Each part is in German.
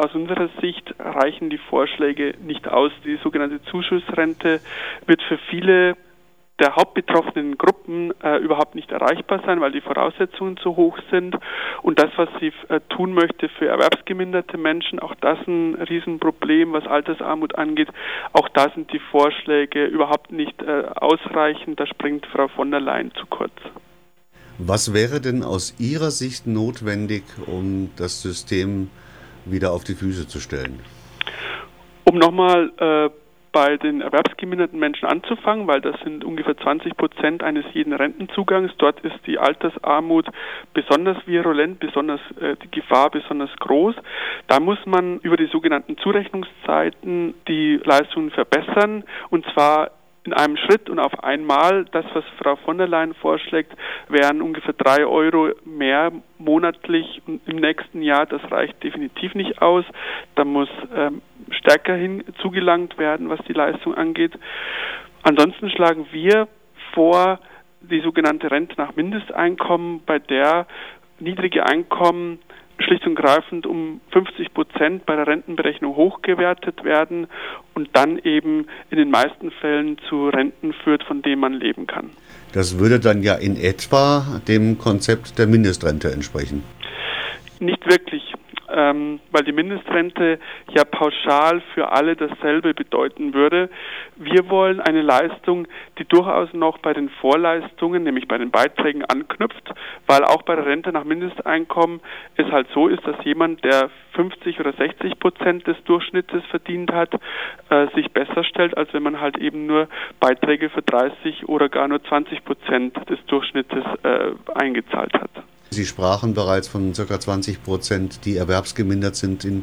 aus unserer Sicht reichen die Vorschläge nicht aus. Die sogenannte Zuschussrente wird für viele der hauptbetroffenen Gruppen äh, überhaupt nicht erreichbar sein, weil die Voraussetzungen zu hoch sind. Und das, was sie äh, tun möchte für erwerbsgeminderte Menschen, auch das ein Riesenproblem, was Altersarmut angeht. Auch da sind die Vorschläge überhaupt nicht äh, ausreichend. Da springt Frau von der Leyen zu kurz. Was wäre denn aus Ihrer Sicht notwendig, um das System wieder auf die Füße zu stellen? Um nochmal äh, bei den erwerbsgeminderten Menschen anzufangen, weil das sind ungefähr 20 Prozent eines jeden Rentenzugangs. Dort ist die Altersarmut besonders virulent, besonders äh, die Gefahr besonders groß. Da muss man über die sogenannten Zurechnungszeiten die Leistungen verbessern und zwar in einem Schritt und auf einmal. Das, was Frau von der Leyen vorschlägt, wären ungefähr drei Euro mehr monatlich im nächsten Jahr. Das reicht definitiv nicht aus. Da muss ähm, stärker hin zugelangt werden, was die Leistung angeht. Ansonsten schlagen wir vor, die sogenannte Rente nach Mindesteinkommen, bei der niedrige Einkommen schlicht und greifend um 50 Prozent bei der Rentenberechnung hochgewertet werden und dann eben in den meisten Fällen zu Renten führt, von denen man leben kann. Das würde dann ja in etwa dem Konzept der Mindestrente entsprechen. Nicht wirklich ähm, weil die Mindestrente ja pauschal für alle dasselbe bedeuten würde. Wir wollen eine Leistung, die durchaus noch bei den Vorleistungen, nämlich bei den Beiträgen anknüpft, weil auch bei der Rente nach Mindesteinkommen es halt so ist, dass jemand, der 50 oder 60 Prozent des Durchschnittes verdient hat, äh, sich besser stellt, als wenn man halt eben nur Beiträge für 30 oder gar nur 20 Prozent des Durchschnittes äh, eingezahlt hat. Sie sprachen bereits von ca. 20 Prozent, die erwerbsgemindert sind in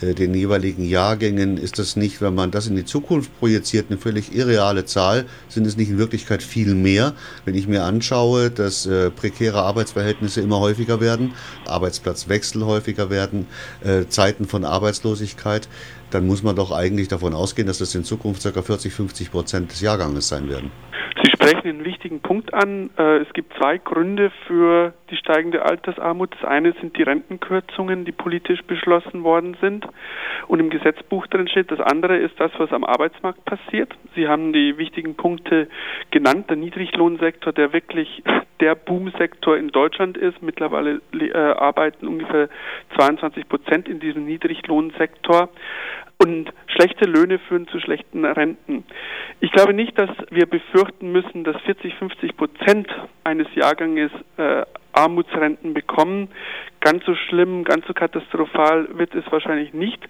äh, den jeweiligen Jahrgängen. Ist das nicht, wenn man das in die Zukunft projiziert, eine völlig irreale Zahl? Sind es nicht in Wirklichkeit viel mehr? Wenn ich mir anschaue, dass äh, prekäre Arbeitsverhältnisse immer häufiger werden, Arbeitsplatzwechsel häufiger werden, äh, Zeiten von Arbeitslosigkeit, dann muss man doch eigentlich davon ausgehen, dass das in Zukunft ca. 40, 50 Prozent des Jahrganges sein werden. Sprechen einen wichtigen Punkt an. Äh, es gibt zwei Gründe für die steigende Altersarmut. Das eine sind die Rentenkürzungen, die politisch beschlossen worden sind und im Gesetzbuch drin steht. Das andere ist das, was am Arbeitsmarkt passiert. Sie haben die wichtigen Punkte genannt. Der Niedriglohnsektor, der wirklich der Boomsektor in Deutschland ist. Mittlerweile äh, arbeiten ungefähr 22 Prozent in diesem Niedriglohnsektor. Und schlechte Löhne führen zu schlechten Renten. Ich glaube nicht, dass wir befürchten müssen, dass 40, 50 Prozent eines Jahrganges äh, Armutsrenten bekommen. Ganz so schlimm, ganz so katastrophal wird es wahrscheinlich nicht.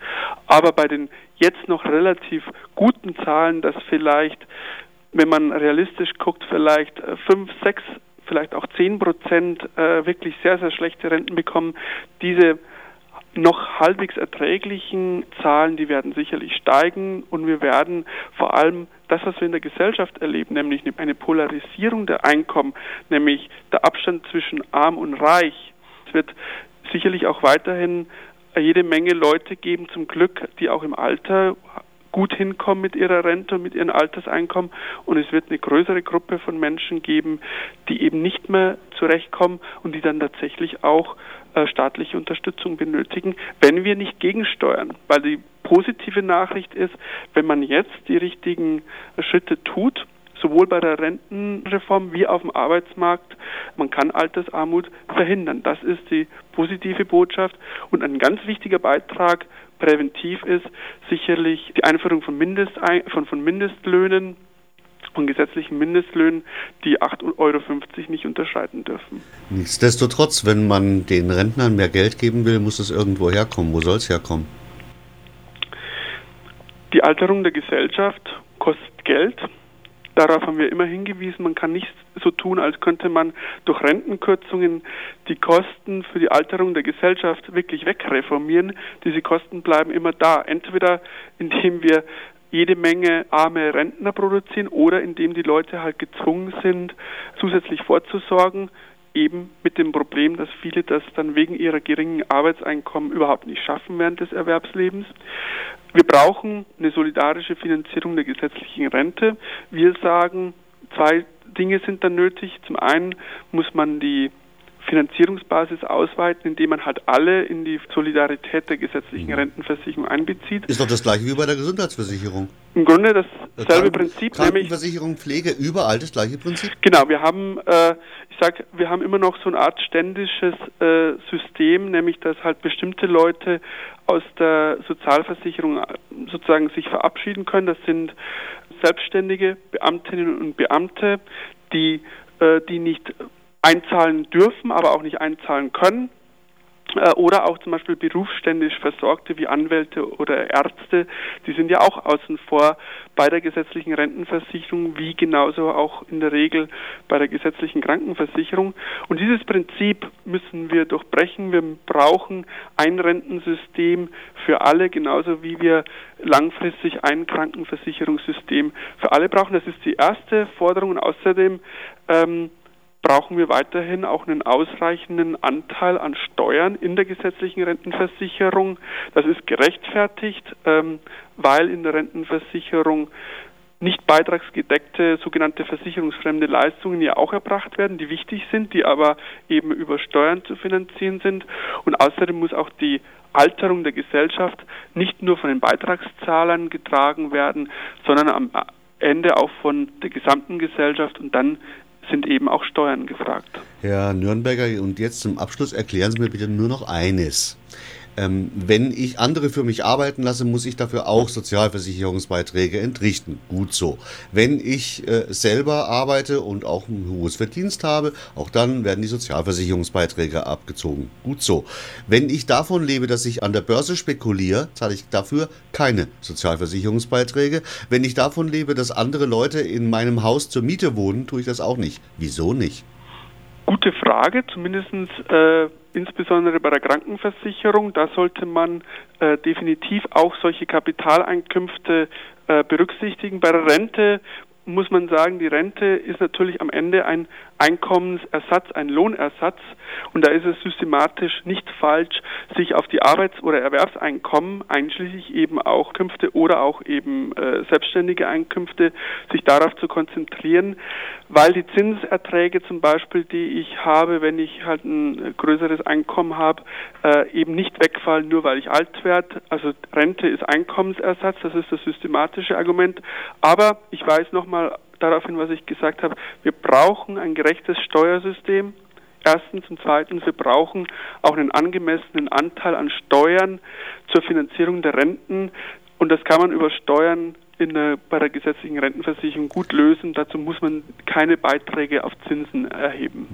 Aber bei den jetzt noch relativ guten Zahlen, dass vielleicht, wenn man realistisch guckt, vielleicht äh, fünf, sechs, vielleicht auch zehn Prozent äh, wirklich sehr, sehr schlechte Renten bekommen, diese noch halbwegs erträglichen Zahlen, die werden sicherlich steigen. Und wir werden vor allem das, was wir in der Gesellschaft erleben, nämlich eine Polarisierung der Einkommen, nämlich der Abstand zwischen arm und reich, es wird sicherlich auch weiterhin jede Menge Leute geben, zum Glück, die auch im Alter gut hinkommen mit ihrer Rente und mit ihrem Alterseinkommen. Und es wird eine größere Gruppe von Menschen geben, die eben nicht mehr zurechtkommen und die dann tatsächlich auch äh, staatliche Unterstützung benötigen, wenn wir nicht gegensteuern. Weil die positive Nachricht ist, wenn man jetzt die richtigen Schritte tut, sowohl bei der Rentenreform wie auf dem Arbeitsmarkt. Man kann Altersarmut verhindern. Das ist die positive Botschaft. Und ein ganz wichtiger Beitrag präventiv ist sicherlich die Einführung von, Mindest, von, von Mindestlöhnen und gesetzlichen Mindestlöhnen, die 8,50 Euro nicht unterschreiten dürfen. Nichtsdestotrotz, wenn man den Rentnern mehr Geld geben will, muss es irgendwo herkommen. Wo soll es herkommen? Die Alterung der Gesellschaft kostet Geld. Darauf haben wir immer hingewiesen. Man kann nicht so tun, als könnte man durch Rentenkürzungen die Kosten für die Alterung der Gesellschaft wirklich wegreformieren. Diese Kosten bleiben immer da. Entweder indem wir jede Menge arme Rentner produzieren oder indem die Leute halt gezwungen sind, zusätzlich vorzusorgen, eben mit dem Problem, dass viele das dann wegen ihrer geringen Arbeitseinkommen überhaupt nicht schaffen während des Erwerbslebens. Wir brauchen eine solidarische Finanzierung der gesetzlichen Rente. Wir sagen, zwei Dinge sind dann nötig. Zum einen muss man die Finanzierungsbasis ausweiten, indem man halt alle in die Solidarität der gesetzlichen mhm. Rentenversicherung einbezieht. Ist doch das gleiche wie bei der Gesundheitsversicherung. Im Grunde dasselbe Prinzip. Krankenversicherung, Pflege, überall das gleiche Prinzip? Genau, wir haben, äh, ich sag, wir haben immer noch so eine Art ständisches äh, System, nämlich dass halt bestimmte Leute aus der Sozialversicherung äh, sozusagen sich verabschieden können. Das sind selbstständige Beamtinnen und Beamte, die, äh, die nicht einzahlen dürfen, aber auch nicht einzahlen können. Äh, oder auch zum Beispiel berufsständisch Versorgte wie Anwälte oder Ärzte, die sind ja auch außen vor bei der gesetzlichen Rentenversicherung, wie genauso auch in der Regel bei der gesetzlichen Krankenversicherung. Und dieses Prinzip müssen wir durchbrechen. Wir brauchen ein Rentensystem für alle, genauso wie wir langfristig ein Krankenversicherungssystem für alle brauchen. Das ist die erste Forderung. Und außerdem ähm, brauchen wir weiterhin auch einen ausreichenden Anteil an Steuern in der gesetzlichen Rentenversicherung. Das ist gerechtfertigt, ähm, weil in der Rentenversicherung nicht beitragsgedeckte sogenannte versicherungsfremde Leistungen ja auch erbracht werden, die wichtig sind, die aber eben über Steuern zu finanzieren sind. Und außerdem muss auch die Alterung der Gesellschaft nicht nur von den Beitragszahlern getragen werden, sondern am Ende auch von der gesamten Gesellschaft und dann sind eben auch Steuern gefragt. Herr Nürnberger, und jetzt zum Abschluss erklären Sie mir bitte nur noch eines. Ähm, wenn ich andere für mich arbeiten lasse, muss ich dafür auch Sozialversicherungsbeiträge entrichten. Gut so. Wenn ich äh, selber arbeite und auch ein hohes Verdienst habe, auch dann werden die Sozialversicherungsbeiträge abgezogen. Gut so. Wenn ich davon lebe, dass ich an der Börse spekuliere, zahle ich dafür keine Sozialversicherungsbeiträge. Wenn ich davon lebe, dass andere Leute in meinem Haus zur Miete wohnen, tue ich das auch nicht. Wieso nicht? Gute Frage, zumindest äh, insbesondere bei der Krankenversicherung. Da sollte man äh, definitiv auch solche Kapitaleinkünfte äh, berücksichtigen. Bei der Rente muss man sagen, die Rente ist natürlich am Ende ein Einkommensersatz, ein Lohnersatz. Und da ist es systematisch nicht falsch, sich auf die Arbeits- oder Erwerbseinkommen, einschließlich eben auch Künfte oder auch eben äh, selbstständige Einkünfte, sich darauf zu konzentrieren, weil die Zinserträge zum Beispiel, die ich habe, wenn ich halt ein größeres Einkommen habe, äh, eben nicht wegfallen, nur weil ich alt werde. Also Rente ist Einkommensersatz, das ist das systematische Argument. Aber ich weise nochmal darauf hin, was ich gesagt habe, wir brauchen ein gerechtes Steuersystem. Erstens und zweitens, wir brauchen auch einen angemessenen Anteil an Steuern zur Finanzierung der Renten. Und das kann man über Steuern in der, bei der gesetzlichen Rentenversicherung gut lösen. Dazu muss man keine Beiträge auf Zinsen erheben.